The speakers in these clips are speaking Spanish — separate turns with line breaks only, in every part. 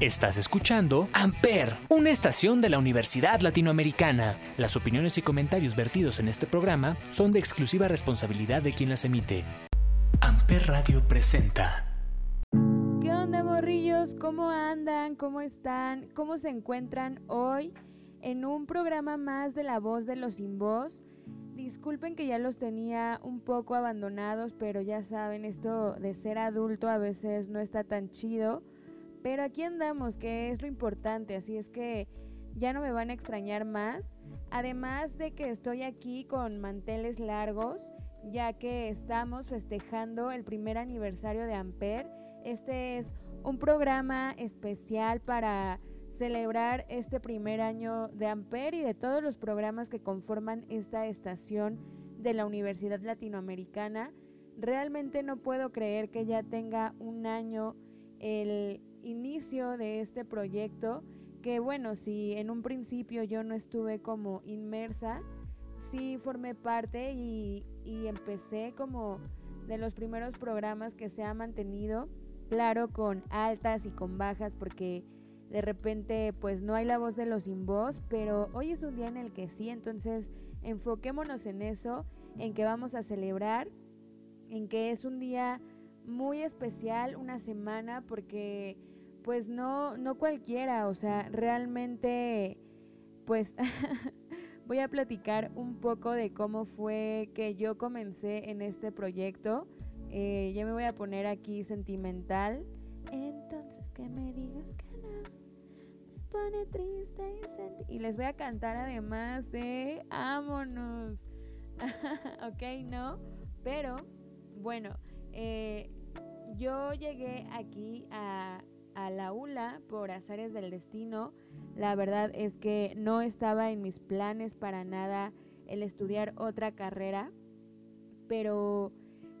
Estás escuchando Amper, una estación de la Universidad Latinoamericana. Las opiniones y comentarios vertidos en este programa son de exclusiva responsabilidad de quien las emite. Amper Radio presenta.
¿Qué onda, morrillos? ¿Cómo andan? ¿Cómo están? ¿Cómo se encuentran hoy en un programa más de La Voz de los Sin Voz? Disculpen que ya los tenía un poco abandonados, pero ya saben, esto de ser adulto a veces no está tan chido. Pero aquí andamos, que es lo importante, así es que ya no me van a extrañar más. Además de que estoy aquí con manteles largos, ya que estamos festejando el primer aniversario de Amper. Este es un programa especial para celebrar este primer año de Amper y de todos los programas que conforman esta estación de la Universidad Latinoamericana. Realmente no puedo creer que ya tenga un año el inicio de este proyecto, que bueno, si en un principio yo no estuve como inmersa, sí formé parte y, y empecé como de los primeros programas que se ha mantenido, claro, con altas y con bajas, porque de repente pues no hay la voz de los sin voz, pero hoy es un día en el que sí, entonces enfoquémonos en eso, en que vamos a celebrar, en que es un día muy especial, una semana, porque pues no, no cualquiera, o sea, realmente pues voy a platicar un poco de cómo fue que yo comencé en este proyecto. Eh, ya me voy a poner aquí sentimental. Entonces que me digas que pone triste y Y les voy a cantar además, ¿eh? ¡Ámonos! ok, no. Pero, bueno, eh, yo llegué aquí a, a la ULA por azares del destino. La verdad es que no estaba en mis planes para nada el estudiar otra carrera, pero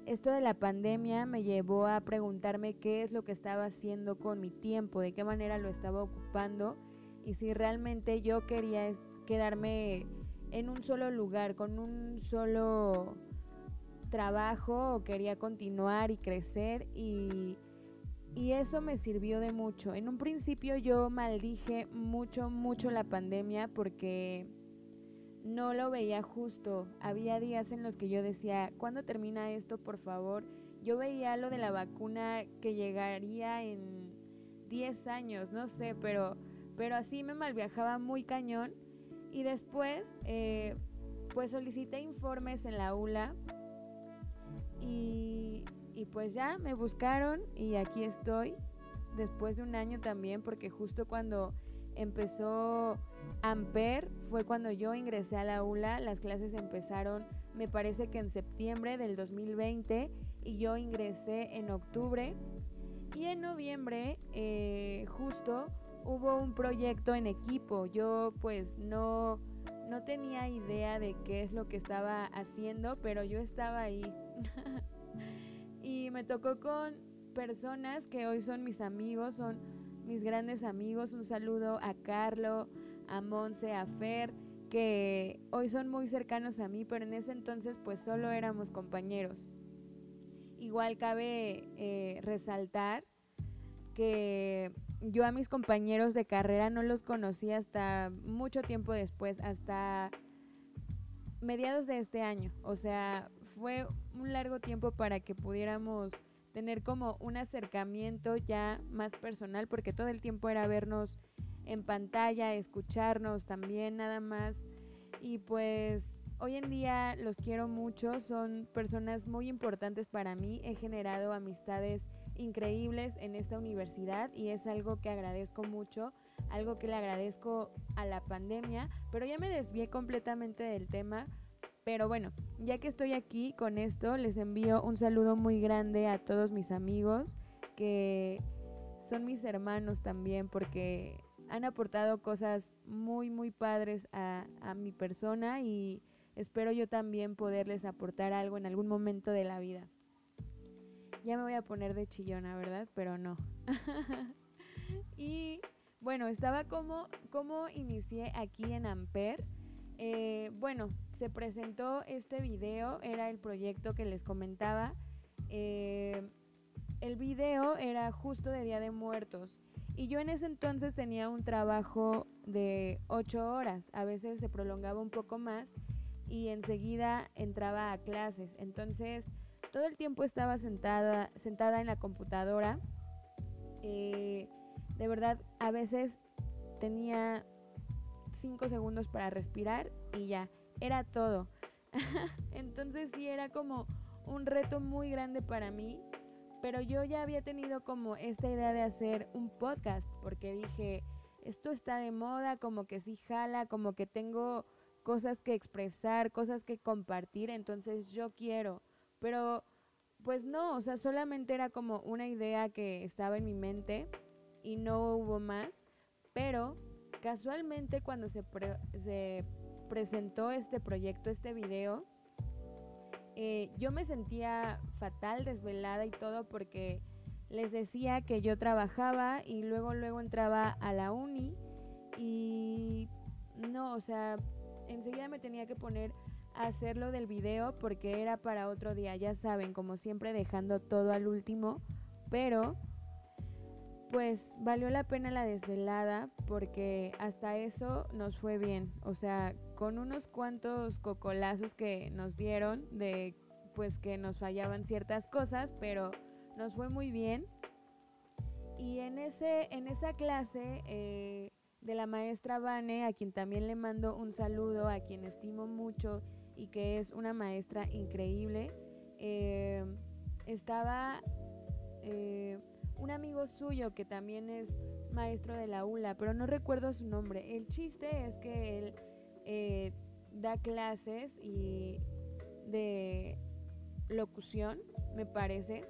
esto de la pandemia me llevó a preguntarme qué es lo que estaba haciendo con mi tiempo, de qué manera lo estaba ocupando y si realmente yo quería quedarme en un solo lugar, con un solo trabajo o quería continuar y crecer y, y eso me sirvió de mucho. En un principio yo maldije mucho, mucho la pandemia porque no lo veía justo. Había días en los que yo decía, ¿cuándo termina esto, por favor? Yo veía lo de la vacuna que llegaría en 10 años, no sé, pero, pero así me malviajaba muy cañón. Y después, eh, pues solicité informes en la ULA y, pues ya me buscaron y aquí estoy después de un año también porque justo cuando empezó Amper fue cuando yo ingresé a la ULA, las clases empezaron me parece que en septiembre del 2020 y yo ingresé en octubre. Y en noviembre eh, justo hubo un proyecto en equipo, yo pues no, no tenía idea de qué es lo que estaba haciendo, pero yo estaba ahí y me tocó con personas que hoy son mis amigos, son mis grandes amigos. Un saludo a Carlo, a Monse, a Fer, que hoy son muy cercanos a mí, pero en ese entonces pues solo éramos compañeros. Igual cabe eh, resaltar que yo a mis compañeros de carrera no los conocí hasta mucho tiempo después, hasta mediados de este año. O sea, fue un largo tiempo para que pudiéramos tener como un acercamiento ya más personal, porque todo el tiempo era vernos en pantalla, escucharnos también nada más. Y pues hoy en día los quiero mucho, son personas muy importantes para mí, he generado amistades increíbles en esta universidad y es algo que agradezco mucho, algo que le agradezco a la pandemia, pero ya me desvié completamente del tema, pero bueno, ya que estoy aquí con esto, les envío un saludo muy grande a todos mis amigos que son mis hermanos también porque han aportado cosas muy, muy padres a, a mi persona y espero yo también poderles aportar algo en algún momento de la vida. Ya me voy a poner de chillona, ¿verdad? Pero no. y bueno, estaba como, como inicié aquí en Amper. Eh, bueno, se presentó este video, era el proyecto que les comentaba. Eh, el video era justo de Día de Muertos. Y yo en ese entonces tenía un trabajo de ocho horas, a veces se prolongaba un poco más y enseguida entraba a clases. Entonces todo el tiempo estaba sentada, sentada en la computadora. Eh, de verdad, a veces tenía cinco segundos para respirar y ya, era todo. Entonces sí era como un reto muy grande para mí, pero yo ya había tenido como esta idea de hacer un podcast porque dije, esto está de moda, como que sí jala, como que tengo cosas que expresar, cosas que compartir, entonces yo quiero, pero pues no, o sea, solamente era como una idea que estaba en mi mente y no hubo más, pero casualmente cuando se, se presentó este proyecto, este video, eh, yo me sentía fatal, desvelada y todo porque les decía que yo trabajaba y luego luego entraba a la uni y no, o sea, enseguida me tenía que poner a hacerlo del video porque era para otro día, ya saben, como siempre dejando todo al último, pero pues valió la pena la desvelada porque hasta eso nos fue bien. O sea, con unos cuantos cocolazos que nos dieron de pues que nos fallaban ciertas cosas, pero nos fue muy bien. Y en, ese, en esa clase eh, de la maestra Vane, a quien también le mando un saludo, a quien estimo mucho y que es una maestra increíble, eh, estaba... Eh, un amigo suyo que también es maestro de la ULA, pero no recuerdo su nombre. El chiste es que él eh, da clases y de locución, me parece.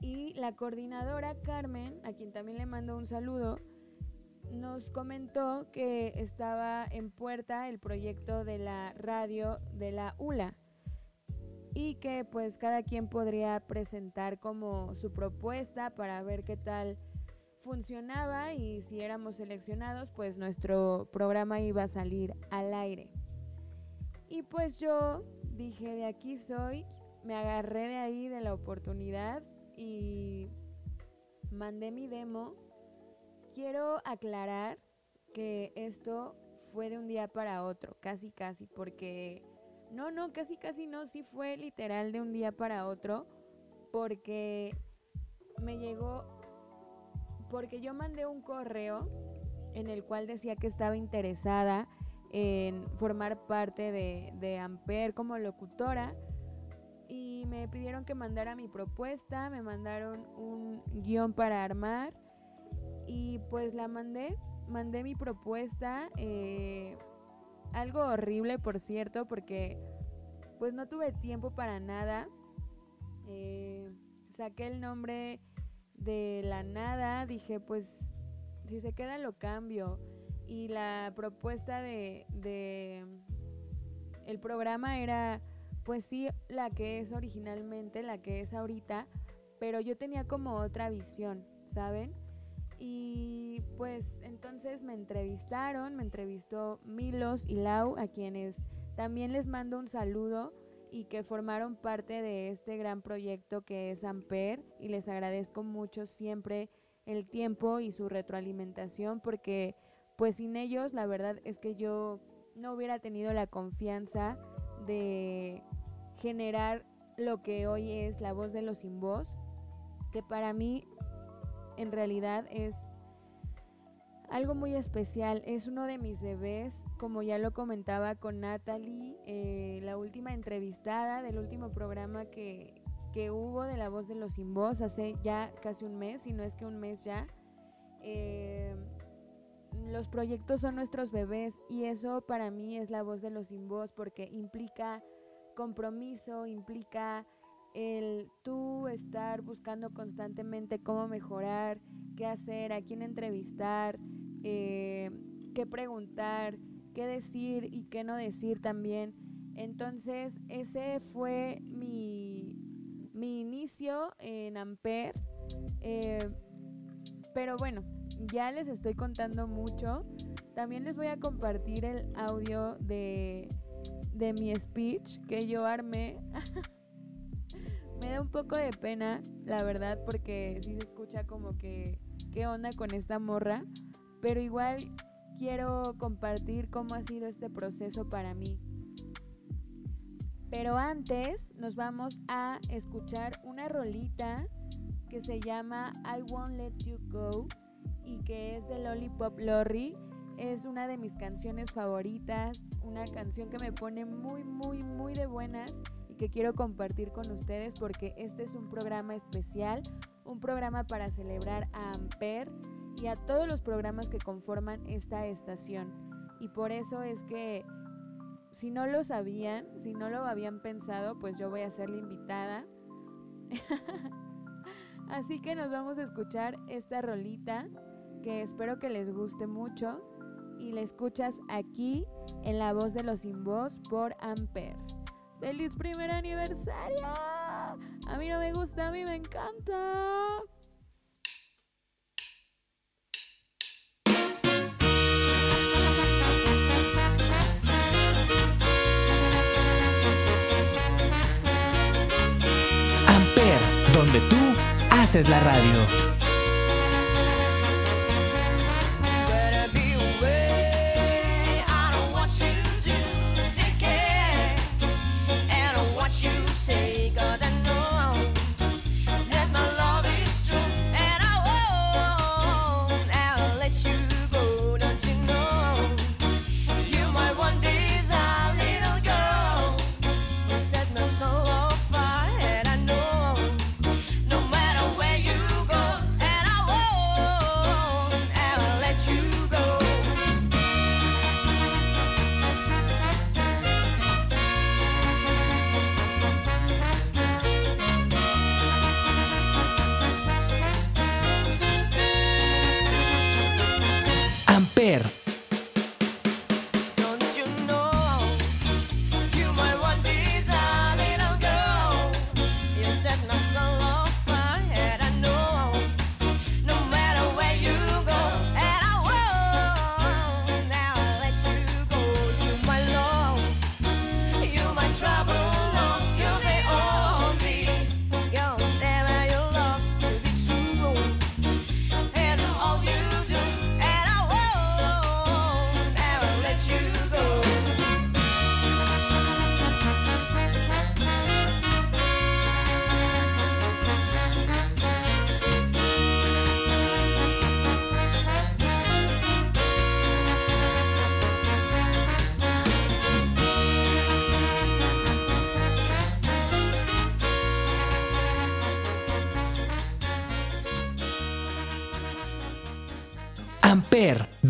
Y la coordinadora Carmen, a quien también le mando un saludo, nos comentó que estaba en puerta el proyecto de la radio de la ULA y que pues cada quien podría presentar como su propuesta para ver qué tal funcionaba y si éramos seleccionados pues nuestro programa iba a salir al aire. Y pues yo dije de aquí soy, me agarré de ahí de la oportunidad y mandé mi demo. Quiero aclarar que esto fue de un día para otro, casi casi, porque no, no, casi casi no, sí fue literal de un día para otro, porque me llegó, porque yo mandé un correo en el cual decía que estaba interesada en formar parte de, de Amper como locutora y me pidieron que mandara mi propuesta, me mandaron un guion para armar y pues la mandé, mandé mi propuesta. Eh, algo horrible, por cierto, porque pues no tuve tiempo para nada. Eh, saqué el nombre de la nada, dije pues si se queda lo cambio. Y la propuesta de, de el programa era pues sí la que es originalmente, la que es ahorita, pero yo tenía como otra visión, ¿saben? Y pues entonces me entrevistaron, me entrevistó Milos y Lau, a quienes también les mando un saludo y que formaron parte de este gran proyecto que es Amper y les agradezco mucho siempre el tiempo y su retroalimentación porque pues sin ellos la verdad es que yo no hubiera tenido la confianza de generar lo que hoy es la voz de los sin voz, que para mí en realidad es algo muy especial. Es uno de mis bebés, como ya lo comentaba con Natalie, eh, la última entrevistada del último programa que, hubo de La Voz de los Sin Voz hace ya casi un mes, si no es que un mes ya. Eh, los proyectos son nuestros bebés y eso para mí es la voz de los sin voz porque implica compromiso, implica el tú estar buscando constantemente cómo mejorar, qué hacer, a quién entrevistar, eh, qué preguntar, qué decir y qué no decir también. Entonces ese fue mi, mi inicio en Amper. Eh, pero bueno, ya les estoy contando mucho. También les voy a compartir el audio de, de mi speech que yo armé. Me da un poco de pena, la verdad, porque sí se escucha como que, ¿qué onda con esta morra? Pero igual quiero compartir cómo ha sido este proceso para mí. Pero antes nos vamos a escuchar una rolita que se llama I Won't Let You Go y que es de Lollipop Lorry. Es una de mis canciones favoritas, una canción que me pone muy, muy, muy de buenas que quiero compartir con ustedes porque este es un programa especial, un programa para celebrar a Amper y a todos los programas que conforman esta estación. Y por eso es que si no lo sabían, si no lo habían pensado, pues yo voy a ser la invitada. Así que nos vamos a escuchar esta rolita que espero que les guste mucho y la escuchas aquí en La Voz de los Sin Voz por Amper. ¡Feliz primer aniversario! A mí no me gusta, a mí me encanta.
donde tú haces la radio.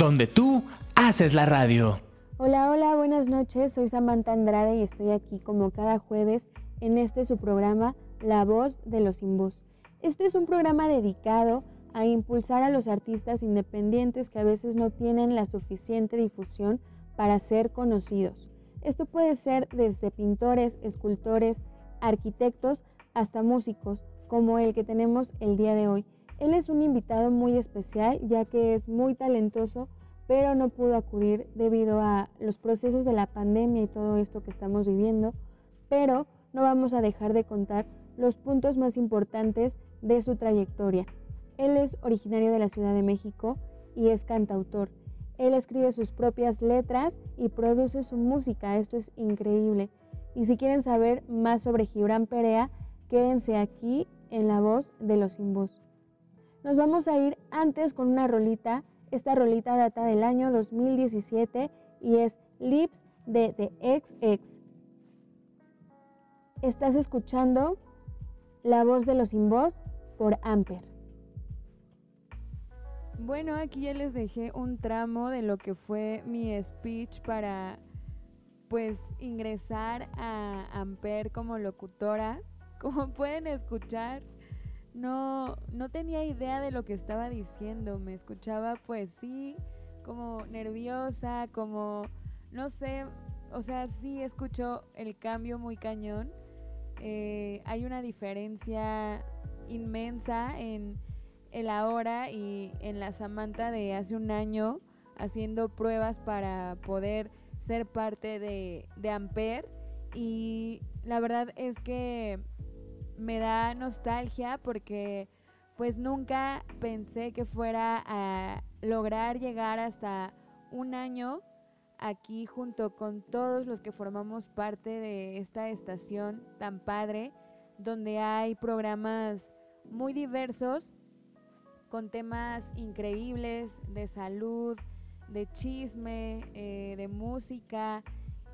Donde tú haces la radio.
Hola, hola, buenas noches. Soy Samantha Andrade y estoy aquí como cada jueves en este su programa La Voz de los Sin Este es un programa dedicado a impulsar a los artistas independientes que a veces no tienen la suficiente difusión para ser conocidos. Esto puede ser desde pintores, escultores, arquitectos hasta músicos, como el que tenemos el día de hoy. Él es un invitado muy especial ya que es muy talentoso, pero no pudo acudir debido a los procesos de la pandemia y todo esto que estamos viviendo, pero no vamos a dejar de contar los puntos más importantes de su trayectoria. Él es originario de la Ciudad de México y es cantautor. Él escribe sus propias letras y produce su música, esto es increíble. Y si quieren saber más sobre Gibran Perea, quédense aquí en la voz de los sin voz. Nos vamos a ir antes con una rolita. Esta rolita data del año 2017 y es Lips de The XX. Estás escuchando La voz de los sin voz por Amper. Bueno, aquí ya les dejé un tramo de lo que fue mi speech para pues ingresar a Amper como locutora. Como pueden escuchar, no, no tenía idea de lo que estaba diciendo. Me escuchaba pues sí, como nerviosa, como, no sé, o sea, sí escucho el cambio muy cañón. Eh, hay una diferencia inmensa en el ahora y en la Samantha de hace un año haciendo pruebas para poder ser parte de, de Amper y la verdad es que me da nostalgia porque pues nunca pensé que fuera a lograr llegar hasta un año aquí junto con todos los que formamos parte de esta estación tan padre, donde hay programas muy diversos, con temas increíbles de salud, de chisme, eh, de música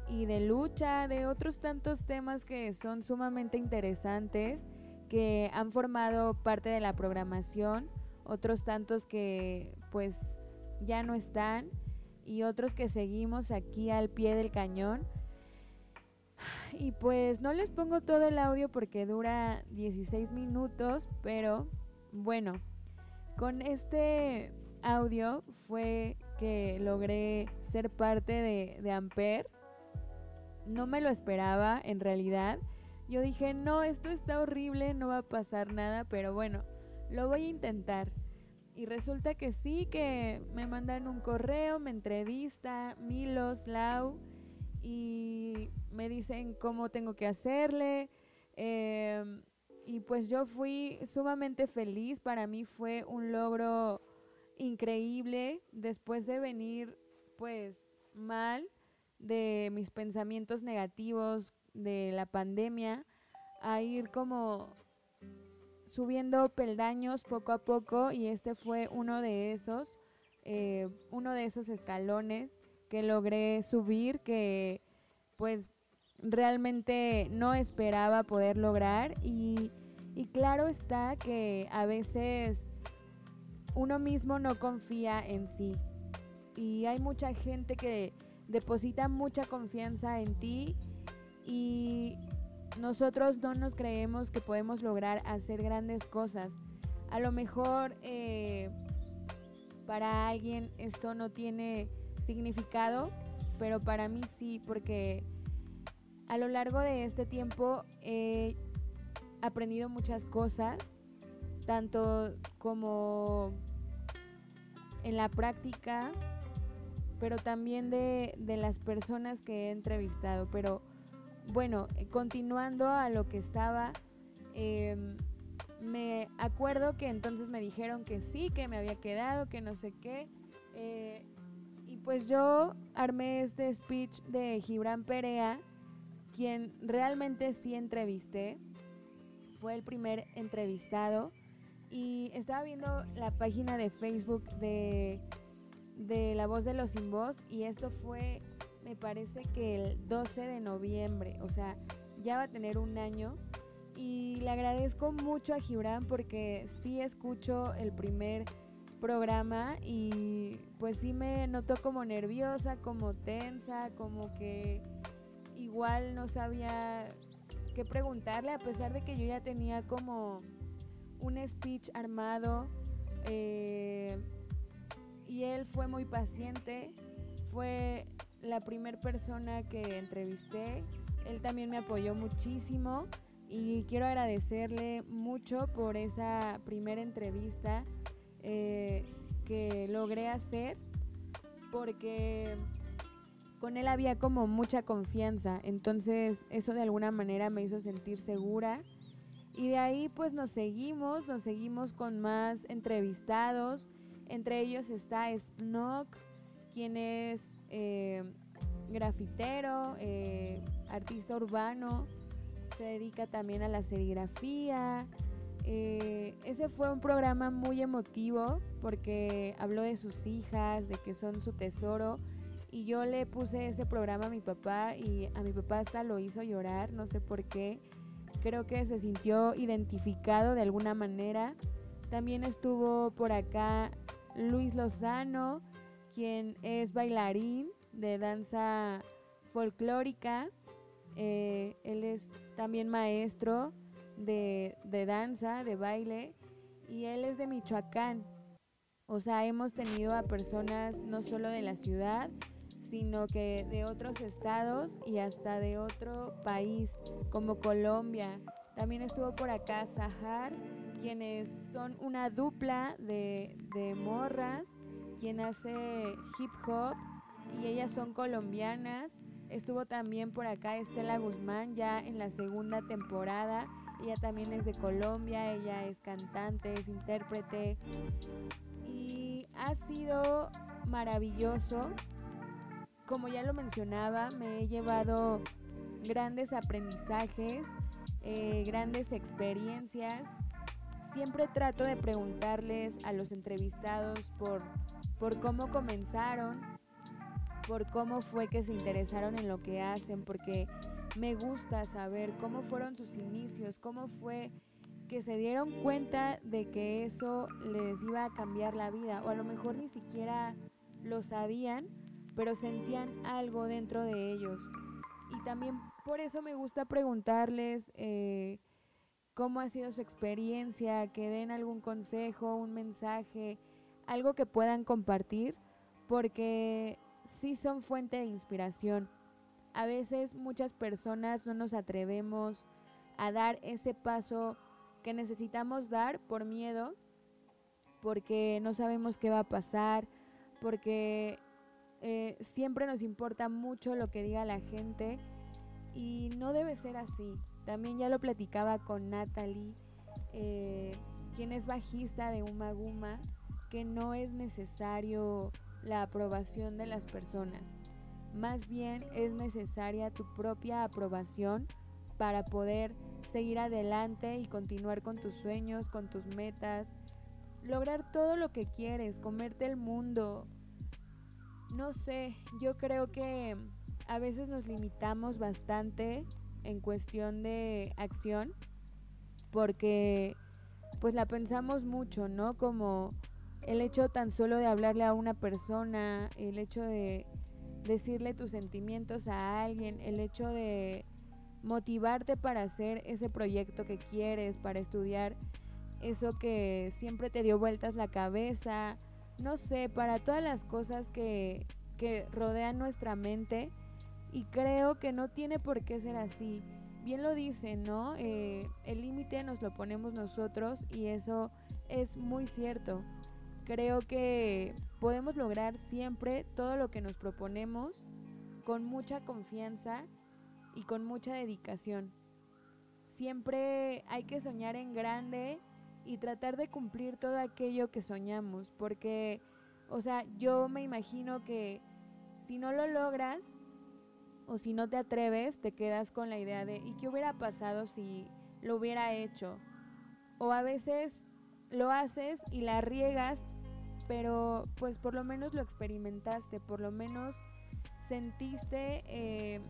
y de lucha, de otros tantos temas que son sumamente interesantes, que han formado parte de la programación, otros tantos que pues ya no están y otros que seguimos aquí al pie del cañón. Y pues no les pongo todo el audio porque dura 16 minutos, pero bueno, con este audio fue que logré ser parte de, de Amper. No me lo esperaba en realidad. Yo dije, no, esto está horrible, no va a pasar nada, pero bueno, lo voy a intentar. Y resulta que sí, que me mandan un correo, me entrevista Milos, Lau, y me dicen cómo tengo que hacerle. Em, y pues yo fui sumamente feliz, para mí fue un logro increíble después de venir pues mal de mis pensamientos negativos de la pandemia a ir como subiendo peldaños poco a poco y este fue uno de esos, eh, uno de esos escalones que logré subir que pues realmente no esperaba poder lograr. Y, y claro está que a veces uno mismo no confía en sí. Y hay mucha gente que deposita mucha confianza en ti y nosotros no nos creemos que podemos lograr hacer grandes cosas. A lo mejor eh, para alguien esto no tiene significado, pero para mí sí, porque a lo largo de este tiempo he aprendido muchas cosas, tanto como en la práctica, pero también de, de las personas que he entrevistado. Pero bueno, continuando a lo que estaba, em, me acuerdo que entonces me dijeron que sí, que me había quedado, que no sé qué. Eh, y pues yo armé este speech de Gibran Perea, quien realmente sí entrevisté. Fue el primer entrevistado. Y estaba viendo la página de Facebook de, de La Voz de los Sin Voz. Y esto fue me parece que el 12 de noviembre, o sea, ya va a tener un año. Y le agradezco mucho a Gibran porque sí escucho el primer programa y pues sí me noto como nerviosa, como tensa, como que igual no sabía qué preguntarle a pesar de que yo ya tenía como un speech armado eh, y él fue muy paciente, fue la primera persona que entrevisté. Él también me apoyó muchísimo y quiero agradecerle mucho por esa primera entrevista eh, que logré hacer porque con él había como mucha confianza, entonces eso de alguna manera me hizo sentir segura y de ahí pues nos seguimos, nos seguimos con más entrevistados, entre ellos está Snook, quien es eh, grafitero, eh, artista urbano, se dedica también a la serigrafía. Eh, ese fue un programa muy emotivo porque habló de sus hijas, de que son su tesoro. Y yo le puse ese programa a mi papá y a mi papá hasta lo hizo llorar, no sé por qué. Creo que se sintió identificado de alguna manera. También estuvo por acá Luis Lozano, quien es bailarín de danza folclórica. Eh, él es también maestro de, de, danza, de baile, y él es de Michoacán. O sea, hemos tenido a personas no solo de la ciudad, sino que de otros estados y hasta de otro país, como Colombia. También estuvo por acá Sahar, quienes son una dupla de, de morras quien hace hip hop y ellas son colombianas. Estuvo también por acá Estela Guzmán ya en la segunda temporada Ella también es de Colombia, ella es cantante, es intérprete y ha sido maravilloso. Como ya lo mencionaba, me he llevado grandes aprendizajes, eh, grandes experiencias. Siempre trato de preguntarles a los entrevistados por, por cómo comenzaron, por cómo fue que se interesaron en lo que hacen, porque me gusta saber cómo fueron sus inicios, cómo fue que se dieron cuenta de que eso les iba a cambiar la vida, o a lo mejor ni siquiera lo sabían, pero sentían algo dentro de ellos. Y también por eso me gusta preguntarles eh, cómo ha sido su experiencia, que den algún consejo, un mensaje, algo que puedan compartir, porque sí son fuente de inspiración. A veces muchas personas no nos atrevemos a dar ese paso que necesitamos dar por miedo, porque no sabemos qué va a pasar, porque eh, siempre nos importa mucho lo que diga la gente y no debe ser así. También ya lo platicaba con Natalie, eh, quien es bajista de Uma Guma, que no es necesario la aprobación de las personas. Más bien es necesaria tu propia aprobación para poder seguir adelante y continuar con tus sueños, con tus metas, lograr todo lo que quieres, comerte el mundo. No sé, yo creo que a veces nos limitamos bastante en cuestión de acción porque pues la pensamos mucho, ¿no? Como el hecho tan solo de hablarle a una persona, el hecho de decirle tus sentimientos a alguien, el hecho de motivarte para hacer ese proyecto que quieres, para estudiar eso que siempre te dio vueltas la cabeza, no sé, para todas las cosas que, que rodean nuestra mente y creo que no tiene por qué ser así. Bien lo dice, ¿no? Eh, el límite nos lo ponemos nosotros y eso es muy cierto. Creo que podemos lograr siempre todo lo que nos proponemos con mucha confianza y con mucha dedicación. Siempre hay que soñar en grande y tratar de cumplir todo aquello que soñamos, porque, o sea, yo me imagino que si no lo logras, o si no te atreves, te quedas con la idea de ¿y qué hubiera pasado si lo hubiera hecho? O a veces lo haces y la riegas, pero pues por lo menos lo experimentaste, por lo menos sentiste eh,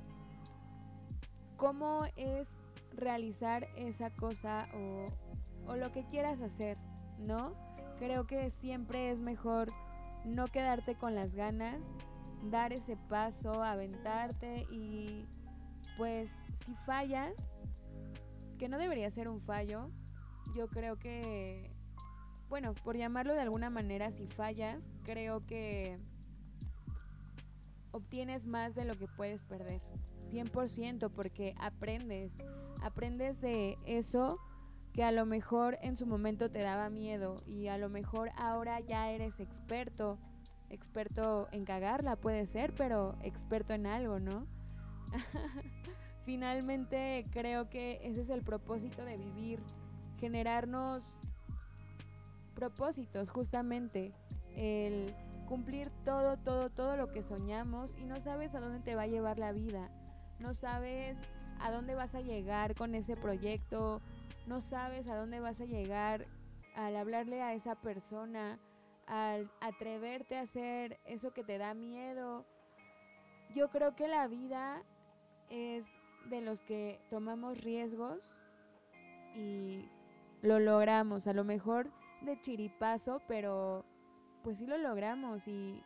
cómo es realizar esa cosa o, o lo que quieras hacer, ¿no? Creo que siempre es mejor no quedarte con las ganas dar ese paso, aventarte y pues si fallas, que no debería ser un fallo, yo creo que, bueno, por llamarlo de alguna manera, si fallas, creo que obtienes más de lo que puedes perder. 100% porque aprendes, aprendes de eso que a lo mejor en su momento te daba miedo y a lo mejor ahora ya eres experto experto en cagarla, puede ser, pero experto en algo, ¿no? Finalmente creo que ese es el propósito de vivir, generarnos propósitos, justamente, el cumplir todo, todo, todo lo que soñamos y no sabes a dónde te va a llevar la vida, no sabes a dónde vas a llegar con ese proyecto, no sabes a dónde vas a llegar al hablarle a esa persona, al atreverte a hacer eso que te da miedo. Yo creo que la vida es de los que tomamos riesgos y lo logramos, a lo mejor de chiripazo, pero pues sí lo logramos y,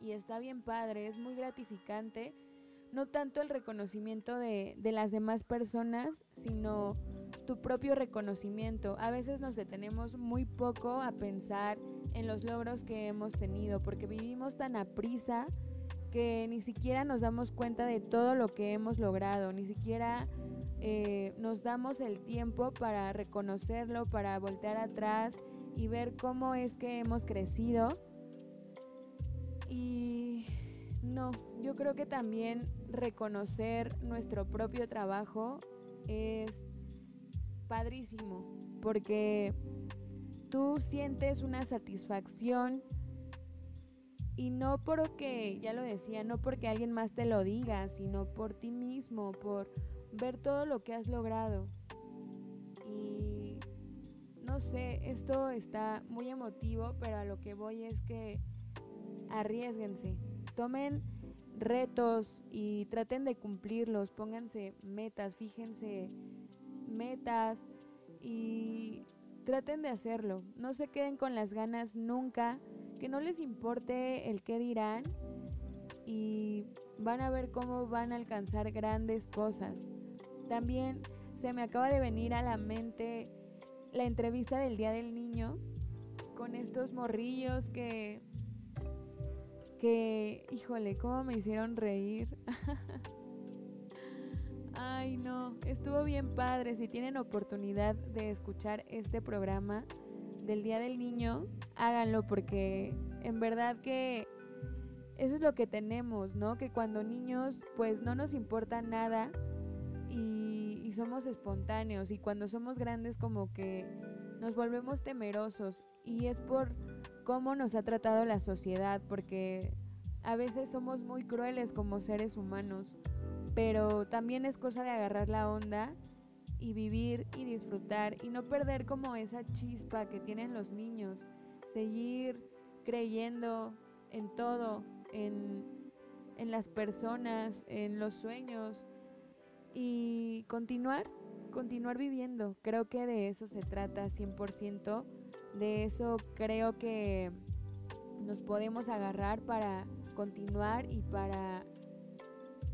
y está bien padre, es muy gratificante, no tanto el reconocimiento de, de las demás personas, sino tu propio reconocimiento. A veces nos detenemos muy poco a pensar en los logros que hemos tenido porque vivimos tan a prisa que ni siquiera nos damos cuenta de todo lo que hemos logrado, ni siquiera eh, nos damos el tiempo para reconocerlo, para voltear atrás y ver cómo es que hemos crecido. Y no, yo creo que también reconocer nuestro propio trabajo es padrísimo, porque tú sientes una satisfacción y no porque, ya lo decía, no porque alguien más te lo diga, sino por ti mismo, por ver todo lo que has logrado. Y no sé, esto está muy emotivo, pero a lo que voy es que arriesguense, tomen retos y traten de cumplirlos, pónganse metas, fíjense metas y traten de hacerlo. No se queden con las ganas nunca, que no les importe el qué dirán y van a ver cómo van a alcanzar grandes cosas. También se me acaba de venir a la mente la entrevista del Día del Niño con estos morrillos que que, híjole, cómo me hicieron reír. Ay, no, estuvo bien padre. Si tienen oportunidad de escuchar este programa del Día del Niño, háganlo porque en verdad que eso es lo que tenemos, ¿no? Que cuando niños pues no nos importa nada y, somos espontáneos y cuando somos grandes como que nos volvemos temerosos y es por cómo nos ha tratado la sociedad, porque a veces somos muy crueles como seres humanos, pero también es cosa de agarrar la onda y vivir y disfrutar y no perder como esa chispa que tienen los niños, seguir creyendo en todo, en, en las personas, en los sueños y continuar, continuar viviendo. Creo que de eso se trata 100%. De eso creo que nos podemos agarrar para continuar y para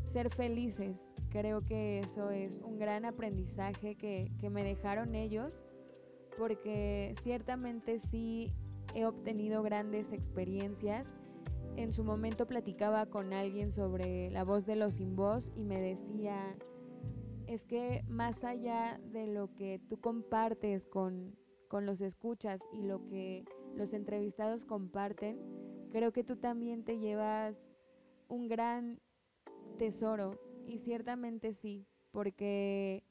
ser felices. Creo que eso es un gran aprendizaje que, que me dejaron ellos, porque ciertamente sí he obtenido grandes experiencias. En su momento platicaba con alguien sobre la voz de los sin voz y me decía, es que más allá de lo que tú compartes con, con los escuchas y lo que los entrevistados comparten, creo que tú también te llevas un gran tesoro y ciertamente sí, porque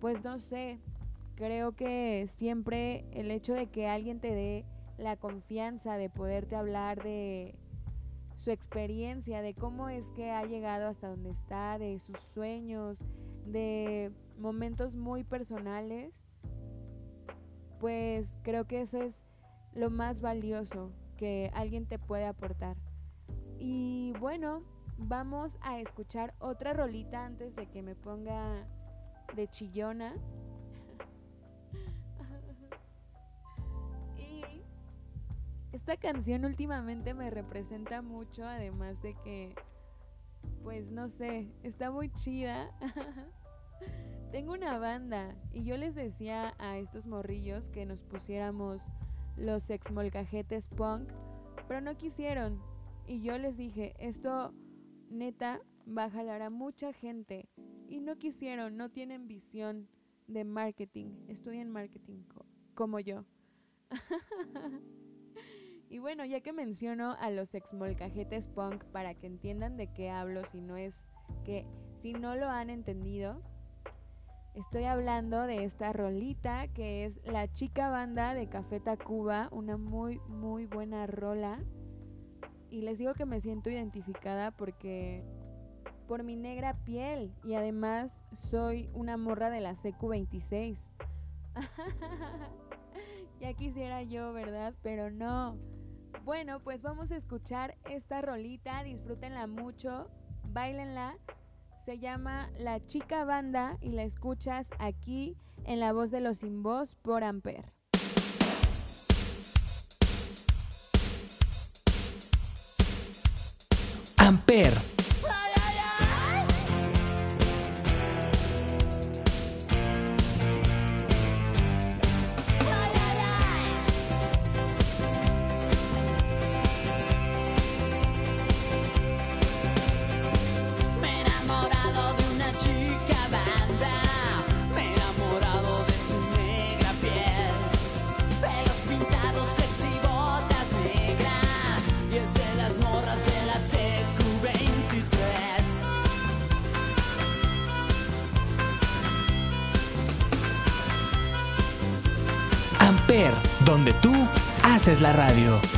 pues no sé, creo que siempre el hecho de que alguien te dé la confianza de poderte hablar de su experiencia, de cómo es que ha llegado hasta donde está, de sus sueños, de momentos muy personales, pues creo que eso es lo más valioso que alguien te puede aportar. Y bueno, vamos a escuchar otra rolita antes de que me ponga de chillona. y esta canción últimamente me representa mucho, además de que, pues no sé, está muy chida. Tengo una banda y yo les decía a estos morrillos que nos pusiéramos los ex molcajetes punk, pero no quisieron. Y yo les dije, esto neta va a jalar a mucha gente. Y no quisieron, no tienen visión de marketing, estudian marketing como yo. y bueno, ya que menciono a los ex molcajetes punk para que entiendan de qué hablo, si no es que si no lo han entendido, Estoy hablando de esta rolita que es La Chica Banda de Café Tacuba, una muy, muy buena rola. Y les digo que me siento identificada porque por mi negra piel y además soy una morra de la CQ26. ya quisiera yo, ¿verdad? Pero no. Bueno, pues vamos a escuchar esta rolita, disfrútenla mucho, bailenla se llama La Chica Banda y la escuchas aquí en La Voz de los Sin Voz por Amper.
Amper haces la radio.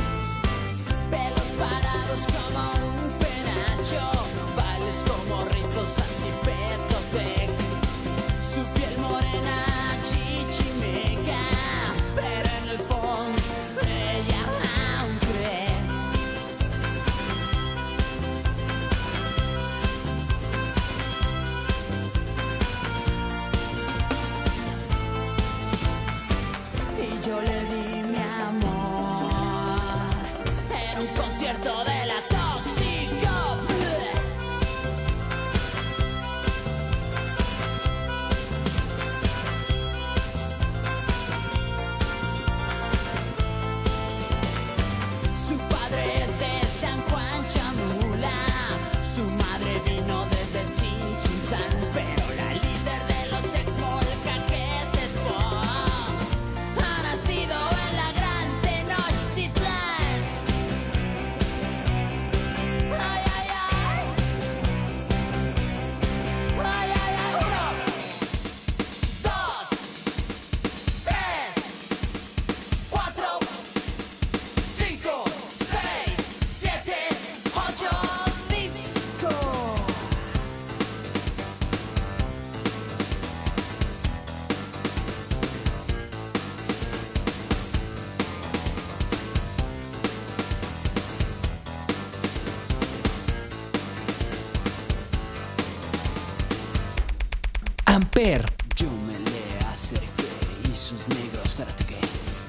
Yo me le acerqué y sus negros traté.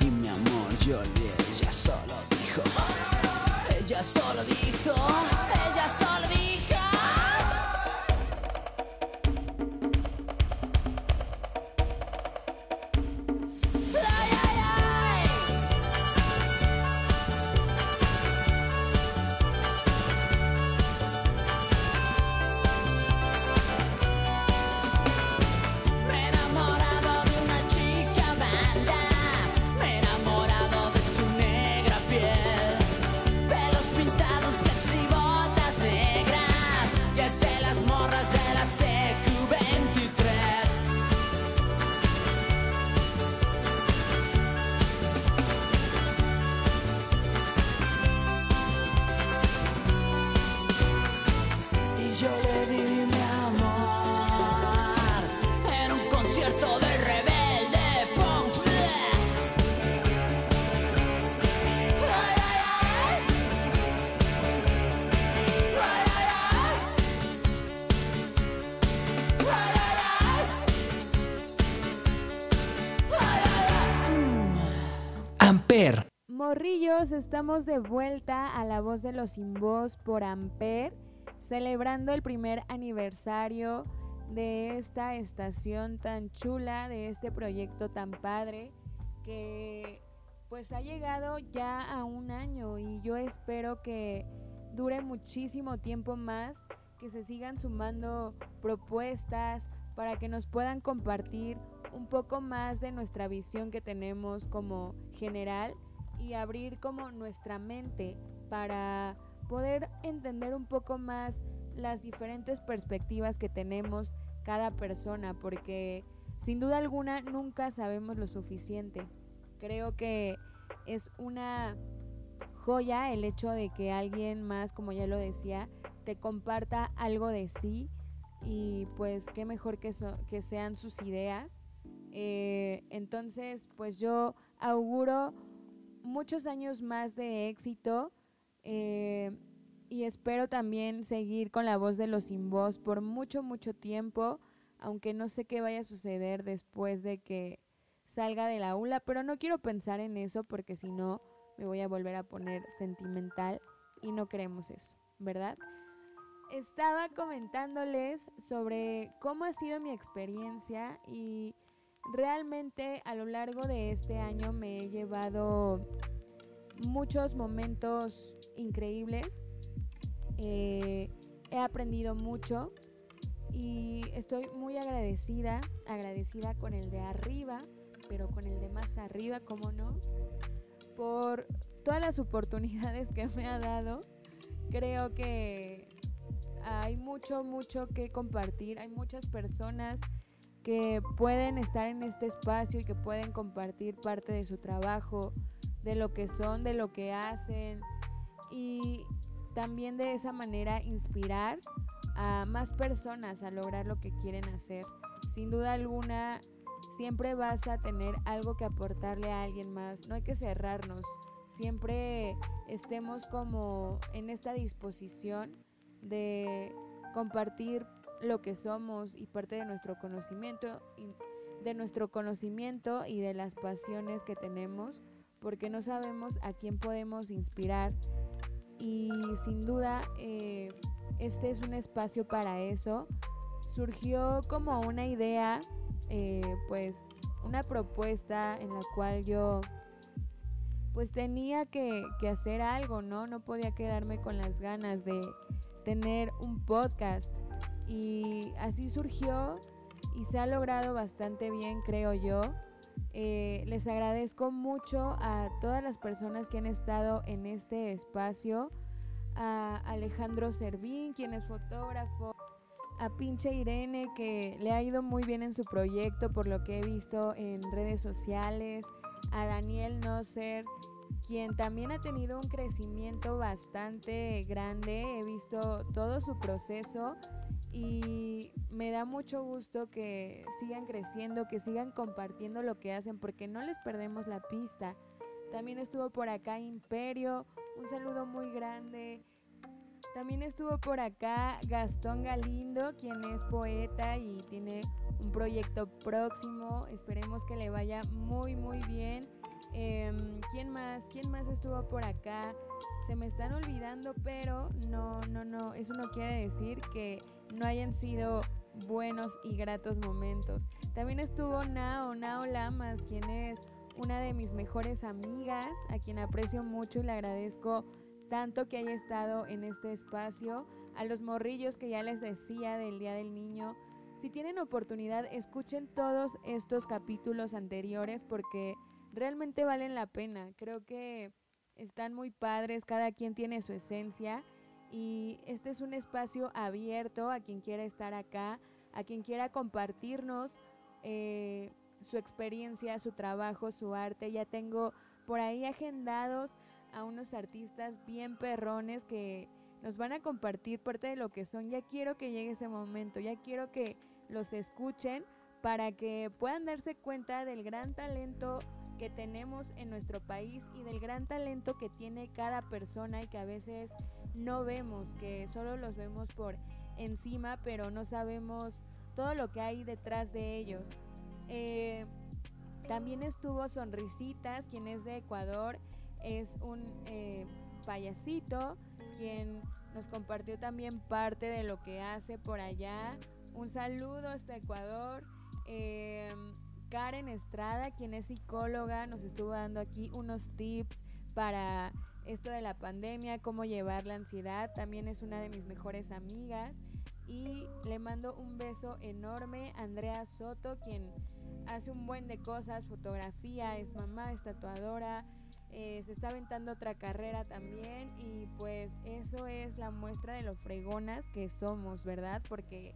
Y mi amor yo le ella solo dijo, ella solo dijo,
estamos de vuelta a la voz de los sin voz por Amper, celebrando el primer aniversario de esta estación tan chula, de este proyecto tan padre, que pues ha llegado ya a un año y yo espero que dure muchísimo tiempo más, que se sigan sumando propuestas para que nos puedan compartir un poco más de nuestra visión que tenemos como general y abrir como nuestra mente para poder entender un poco más las diferentes perspectivas que tenemos cada persona, porque sin duda alguna nunca sabemos lo suficiente. Creo que es una joya el hecho de que alguien más, como ya lo decía, te comparta algo de sí y pues qué mejor que, que sean sus ideas. Eh, entonces, pues yo auguro muchos años más de éxito eh, y espero también seguir con la voz de los sin voz por mucho, mucho tiempo, aunque no sé qué vaya a suceder después de que salga de la aula, pero no quiero pensar en eso porque si no me voy a volver a poner sentimental y no queremos eso, ¿verdad? Estaba comentándoles sobre cómo ha sido mi experiencia y Realmente a lo largo de este año me he llevado muchos momentos increíbles. Eh, he aprendido mucho y estoy muy agradecida, agradecida con el de arriba, pero con el de más arriba, como no, por todas las oportunidades que me ha dado. Creo que hay mucho, mucho que compartir, hay muchas personas que pueden estar en este espacio y que pueden compartir parte de su trabajo, de lo que son, de lo que hacen y también de esa manera inspirar a más personas a lograr lo que quieren hacer. Sin duda alguna, siempre vas a tener algo que aportarle a alguien más, no hay que cerrarnos, siempre estemos como en esta disposición de compartir lo que somos y parte de nuestro conocimiento y de nuestro conocimiento y de las pasiones que tenemos porque no sabemos a quién podemos inspirar. Y sin duda eh, este es un espacio para eso. Surgió como una idea eh, pues una propuesta en la cual yo pues tenía que, que hacer algo no no podía quedarme con las ganas de tener un podcast y así surgió y se ha logrado bastante bien, creo yo. Eh, les agradezco mucho a todas las personas que han estado en este espacio, a Alejandro Servín, quien es fotógrafo, a pinche Irene, que le ha ido muy bien en su proyecto por lo que he visto en redes sociales, a Daniel Noser, quien también ha tenido un crecimiento bastante grande, he visto todo su proceso y me da mucho gusto que sigan creciendo, que sigan compartiendo lo que hacen porque no les perdemos la pista. También estuvo por acá Imperio, un saludo muy grande. También estuvo por acá Gastón Galindo, quien es poeta y tiene un proyecto próximo. Esperemos que le vaya muy muy bien. Em, ¿Quién más? ¿Quién más estuvo por acá? Se me están olvidando, pero no, no, no. Eso no quiere decir que no hayan sido buenos y gratos momentos. También estuvo Nao, Nao Lamas, quien es una de mis mejores amigas, a quien aprecio mucho y le agradezco tanto que haya estado en este espacio. A los morrillos que ya les decía del Día del Niño, si tienen oportunidad, escuchen todos estos capítulos anteriores porque realmente valen la pena. Creo que están muy padres, cada quien tiene su esencia y este es un espacio abierto a quien quiera estar acá, a quien quiera compartirnos eh, su experiencia, su trabajo, su arte. Ya tengo por ahí agendados a unos artistas bien perrones que nos van a compartir parte de lo que son. Ya quiero que llegue ese momento, ya quiero que los escuchen para que puedan darse cuenta del gran talento que tenemos en nuestro país y del gran talento que tiene cada persona y que a veces no vemos, que solo los vemos por encima, pero no sabemos todo lo que hay detrás de ellos. Eh, también estuvo Sonrisitas, quien es de Ecuador, es un eh, payasito, quien nos compartió también parte de lo que hace por allá. Un saludo hasta Ecuador. Eh, Karen Estrada, quien es psicóloga, nos estuvo dando aquí unos tips para esto de la pandemia, cómo llevar la ansiedad. También es una de mis mejores amigas. Y le mando un beso enorme a Andrea Soto, quien hace un buen de cosas, fotografía, es mamá, es tatuadora, eh, se está aventando otra carrera también. Y pues eso es la muestra de lo fregonas que somos, ¿verdad? Porque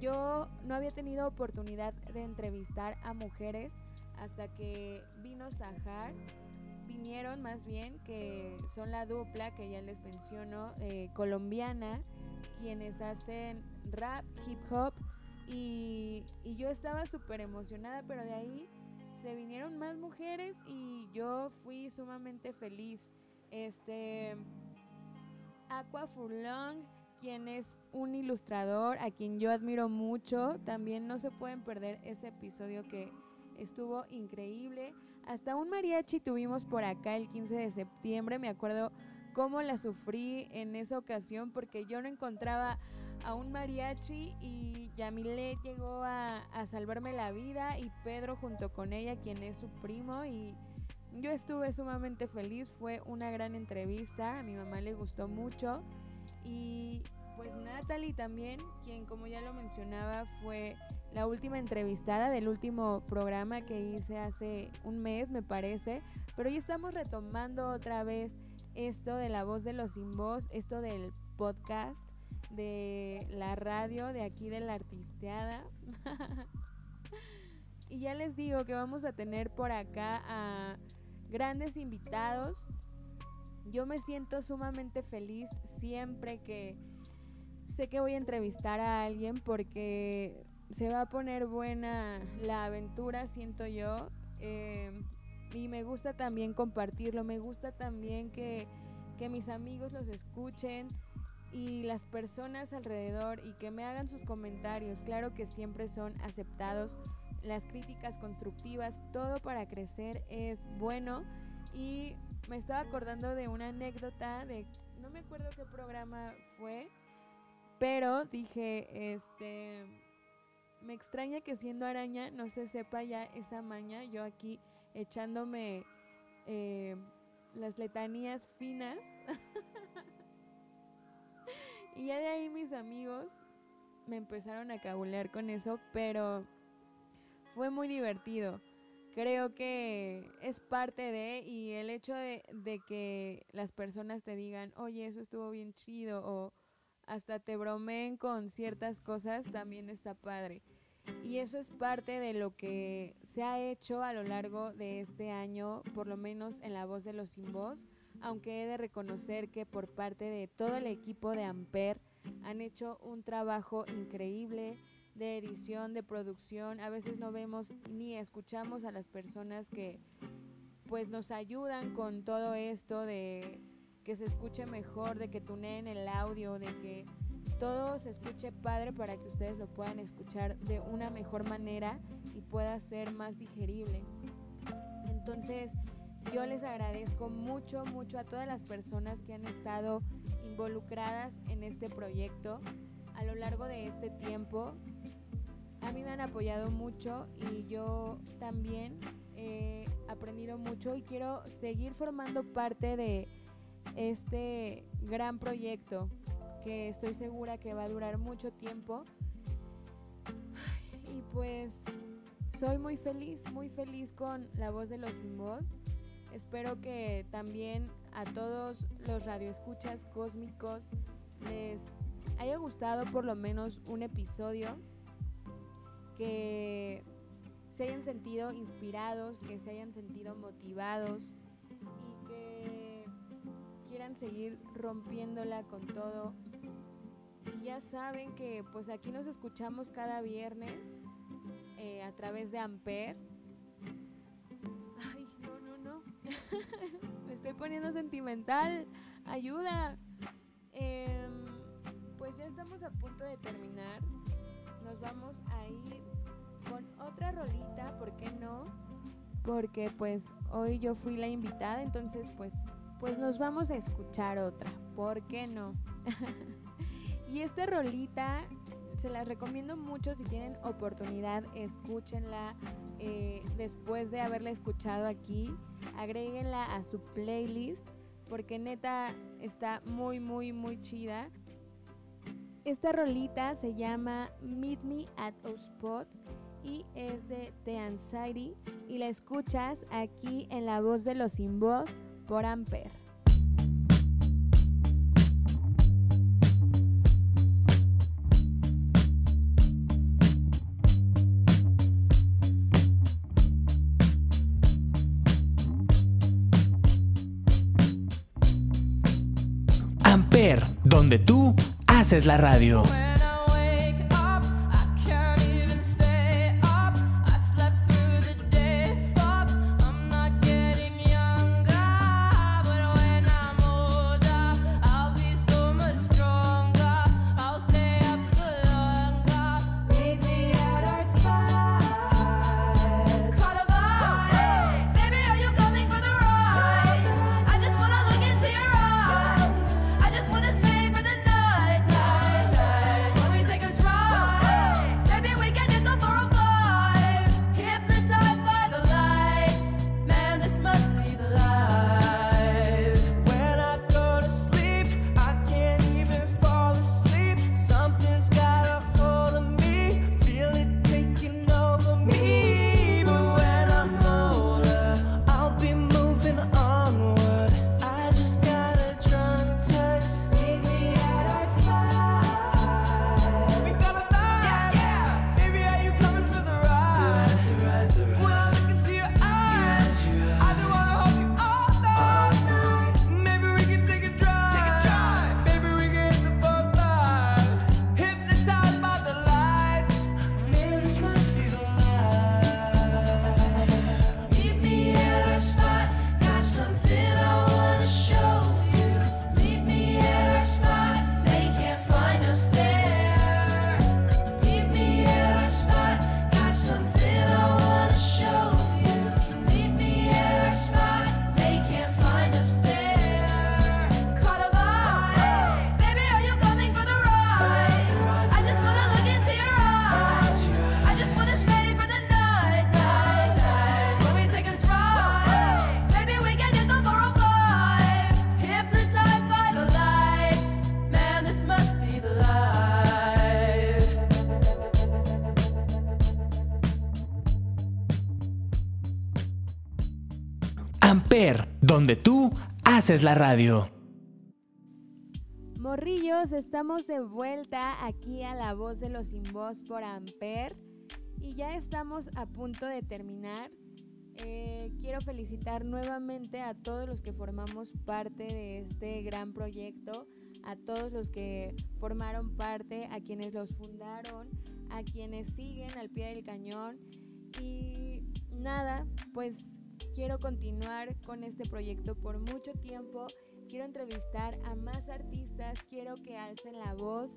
yo no había tenido oportunidad de entrevistar a mujeres hasta que vino Sahar vinieron más bien, que son la dupla que ya les menciono, eh, colombiana, quienes hacen rap, hip hop, y, y yo estaba súper emocionada, pero de ahí se vinieron más mujeres y yo fui sumamente feliz. Este, Aqua Furlong, quien es un ilustrador a quien yo admiro mucho, también no se pueden perder ese episodio que estuvo increíble. Hasta un mariachi tuvimos por acá el 15 de septiembre, me acuerdo cómo la sufrí en esa ocasión porque yo no encontraba a un mariachi y Yamile llegó a, salvarme la vida y Pedro junto con ella, quien es su primo y yo estuve sumamente feliz, fue una gran entrevista, a mi mamá le gustó mucho. Y pues Natalie también, quien como ya lo mencionaba fue la última entrevistada del último programa que hice hace un mes, me parece. Pero hoy estamos retomando otra vez esto de la voz de los sin voz, esto del podcast, de la radio, de aquí de la artisteada. y ya les digo que vamos a tener por acá a grandes invitados. Yo me siento sumamente feliz siempre que sé que voy a entrevistar a alguien porque se va a poner buena la aventura, siento yo. Eh, y me gusta también compartirlo, me gusta también que, que mis amigos los escuchen y las personas alrededor y que me hagan sus comentarios. Claro que siempre son aceptados. Las críticas constructivas, todo para crecer es bueno. Y me estaba acordando de una anécdota de, no me acuerdo qué programa fue, pero dije, este, me extraña que siendo araña no se sepa ya esa maña. Yo aquí echándome eh, las letanías finas. y ya de ahí mis amigos me empezaron a cabulear con eso, pero fue muy divertido. Creo que es parte de, y el hecho de, de que las personas te digan, oye, eso estuvo bien chido, o hasta te bromeen con ciertas cosas, también está padre. Y eso es parte de lo que se ha hecho a lo largo de este año, por lo menos en la voz de los sin voz, aunque he de reconocer que por parte de todo el equipo de Amper han hecho un trabajo increíble de edición, de producción. A veces no vemos ni escuchamos a las personas que pues nos ayudan con todo esto de que se escuche mejor, de que tuneen el audio, de que todo se escuche padre para que ustedes lo puedan escuchar de una mejor manera y pueda ser más digerible. Entonces, yo les agradezco mucho, mucho a todas las personas que han estado involucradas en este proyecto a lo largo de este tiempo. A mí me han apoyado mucho y yo también he aprendido mucho y quiero seguir formando parte de este gran proyecto que estoy segura que va a durar mucho tiempo. Y pues soy muy feliz, muy feliz con la voz de los sin voz. Espero que también a todos los radioescuchas cósmicos les haya gustado por lo menos un episodio, que se hayan sentido inspirados, que se hayan sentido motivados y que quieran seguir rompiéndola con todo ya saben que pues aquí nos escuchamos cada viernes eh, a través de Amper. Ay, no, no, no. Me estoy poniendo sentimental. Ayuda. Em, pues ya estamos a punto de terminar. Nos vamos a ir con otra rolita, ¿por qué no? Porque pues hoy yo fui la invitada, entonces pues pues nos vamos a escuchar otra, ¿por qué no? Y esta rolita se la recomiendo mucho si tienen oportunidad, escúchenla eh, después de haberla escuchado aquí, agréguenla a su playlist porque neta está muy muy muy chida. Esta rolita se llama Meet Me at a Spot y es de The Anxiety y la escuchas aquí en la voz de los sin voz por Amper.
Tú haces la radio. Donde tú haces la radio.
Morrillos, estamos de vuelta aquí a La Voz de los Sin Voz por Amper y ya estamos a punto de terminar. Eh, quiero felicitar nuevamente a todos los que formamos parte de este gran proyecto, a todos los que formaron parte, a quienes los fundaron, a quienes siguen al pie del cañón y nada, pues quiero continuar con este proyecto por mucho tiempo. Quiero entrevistar a más artistas, quiero que alcen la voz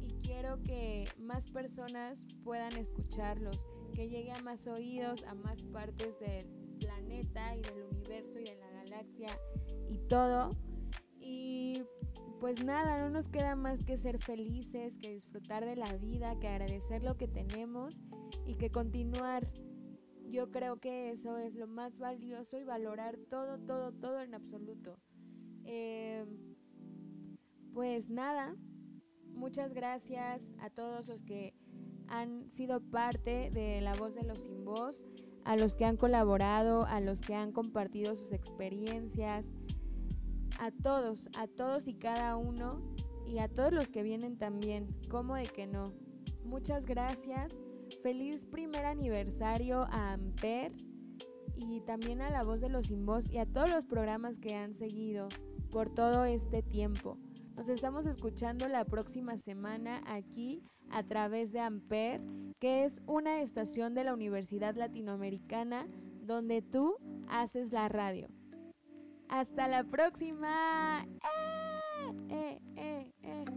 y quiero que más personas puedan escucharlos, que llegue a más oídos, a más partes del planeta y del universo y de la galaxia y todo. Y pues nada, no nos queda más que ser felices, que disfrutar de la vida, que agradecer lo que tenemos y que continuar yo creo que eso es lo más valioso y valorar todo, todo, todo en absoluto. Em, pues nada, muchas gracias a todos los que han sido parte de La Voz de los Sin Voz, a los que han colaborado, a los que han compartido sus experiencias, a todos, a todos y cada uno, y a todos los que vienen también, ¿cómo de que no? Muchas gracias Feliz primer aniversario a Amper y también a La Voz de los Sin Voz y a todos los programas que han seguido por todo este tiempo. Nos estamos escuchando la próxima semana aquí a través de Amper, que es una estación de la Universidad Latinoamericana donde tú haces la radio. Hasta la próxima. ¡Eh, eh, eh,